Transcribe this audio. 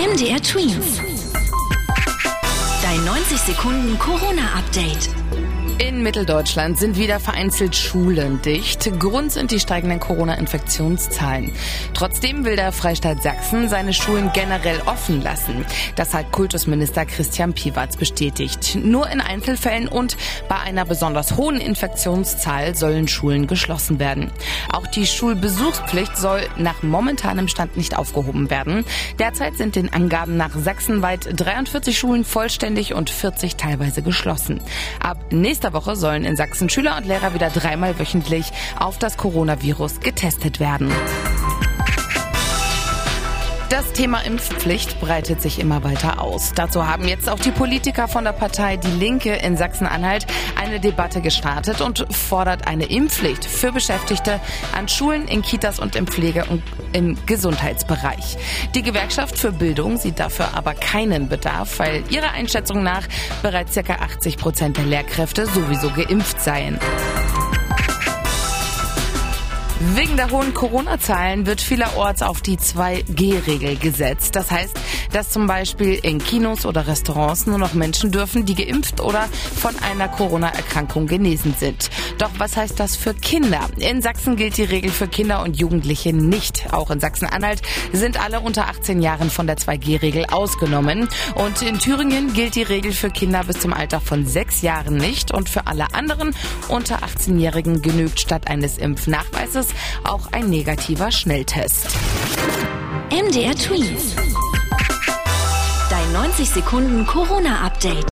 MDR Twins. Dein 90 Sekunden Corona-Update. In Mitteldeutschland sind wieder vereinzelt Schulen dicht. Grund sind die steigenden Corona-Infektionszahlen. Trotzdem will der Freistaat Sachsen seine Schulen generell offen lassen. Das hat Kultusminister Christian Piwatz bestätigt. Nur in Einzelfällen und bei einer besonders hohen Infektionszahl sollen Schulen geschlossen werden. Auch die Schulbesuchspflicht soll nach momentanem Stand nicht aufgehoben werden. Derzeit sind den Angaben nach sachsenweit 43 Schulen vollständig und 40 teilweise geschlossen. Ab nächster Woche sollen in Sachsen Schüler und Lehrer wieder dreimal wöchentlich auf das Coronavirus getestet werden. Das Thema Impfpflicht breitet sich immer weiter aus. Dazu haben jetzt auch die Politiker von der Partei Die Linke in Sachsen-Anhalt eine Debatte gestartet und fordert eine Impfpflicht für Beschäftigte an Schulen, in Kitas und im Pflege- und im Gesundheitsbereich. Die Gewerkschaft für Bildung sieht dafür aber keinen Bedarf, weil ihrer Einschätzung nach bereits ca. 80 Prozent der Lehrkräfte sowieso geimpft seien. Wegen der hohen Corona-Zahlen wird vielerorts auf die 2G-Regel gesetzt. Das heißt, dass zum Beispiel in Kinos oder Restaurants nur noch Menschen dürfen, die geimpft oder von einer Corona-Erkrankung genesen sind. Doch was heißt das für Kinder? In Sachsen gilt die Regel für Kinder und Jugendliche nicht. Auch in Sachsen-Anhalt sind alle unter 18 Jahren von der 2G-Regel ausgenommen. Und in Thüringen gilt die Regel für Kinder bis zum Alter von sechs Jahren nicht. Und für alle anderen unter 18-Jährigen genügt statt eines Impfnachweises auch ein negativer Schnelltest. MDR Tweet. Dein 90 Sekunden Corona-Update.